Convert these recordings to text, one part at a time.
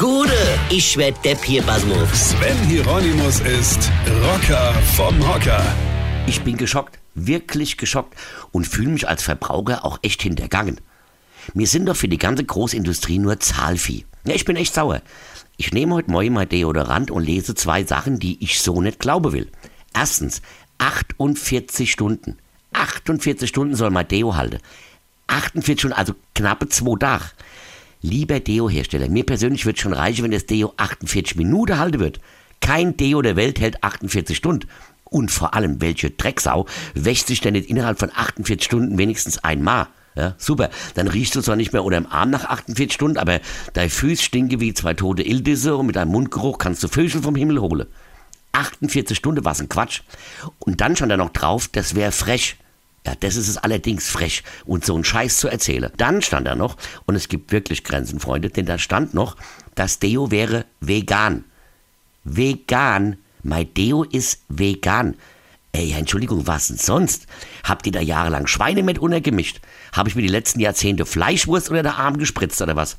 Gude, ich werd Depp hier, Basmus. Sven Hieronymus ist Rocker vom Hocker. Ich bin geschockt, wirklich geschockt und fühle mich als Verbraucher auch echt hintergangen. Wir sind doch für die ganze Großindustrie nur Zahlvieh. Ja, ich bin echt sauer. Ich nehme heute Morgen mein Deodorant und lese zwei Sachen, die ich so nicht glauben will. Erstens, 48 Stunden. 48 Stunden soll mein Deo halten. 48 Stunden, also knappe zwei Tage. Lieber Deo-Hersteller, mir persönlich wird schon reichen, wenn das Deo 48 Minuten halten wird. Kein Deo der Welt hält 48 Stunden. Und vor allem, welche Drecksau wäscht sich denn nicht innerhalb von 48 Stunden wenigstens einmal? Ja, super. Dann riechst du zwar nicht mehr unter dem Arm nach 48 Stunden, aber dein Füß stinke wie zwei tote Ildisse und mit deinem Mundgeruch kannst du Vögel vom Himmel holen. 48 Stunden war's ein Quatsch. Und dann stand da noch drauf, das wäre frech. Ja, das ist es allerdings frech, und so einen Scheiß zu erzählen. Dann stand da noch, und es gibt wirklich Grenzen, Freunde, denn da stand noch, das Deo wäre vegan. Vegan. Mein Deo ist vegan. Ey, Entschuldigung, was denn sonst? Habt ihr da jahrelang Schweine mit untergemischt? Habe ich mir die letzten Jahrzehnte Fleischwurst unter der Arm gespritzt oder was?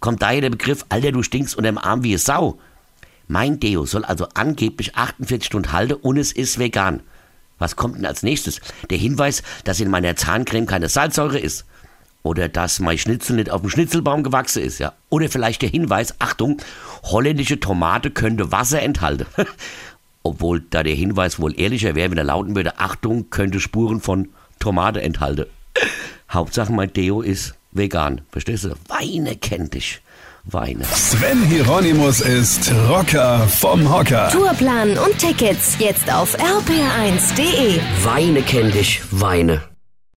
Kommt daher der Begriff, Alter, du stinkst unter dem Arm wie eine Sau. Mein Deo soll also angeblich 48 Stunden halten und es ist vegan. Was kommt denn als nächstes? Der Hinweis, dass in meiner Zahncreme keine Salzsäure ist. Oder dass mein Schnitzel nicht auf dem Schnitzelbaum gewachsen ist, ja. Oder vielleicht der Hinweis, Achtung, holländische Tomate könnte Wasser enthalten. Obwohl da der Hinweis wohl ehrlicher wäre, wenn er lauten würde, Achtung, könnte Spuren von Tomate enthalten. Hauptsache mein Deo ist vegan. Verstehst du? Weine kennt dich. Weine. Sven Hieronymus ist Rocker vom Hocker. Tourplan und Tickets jetzt auf rpr1.de. Weine kennt dich. Weine.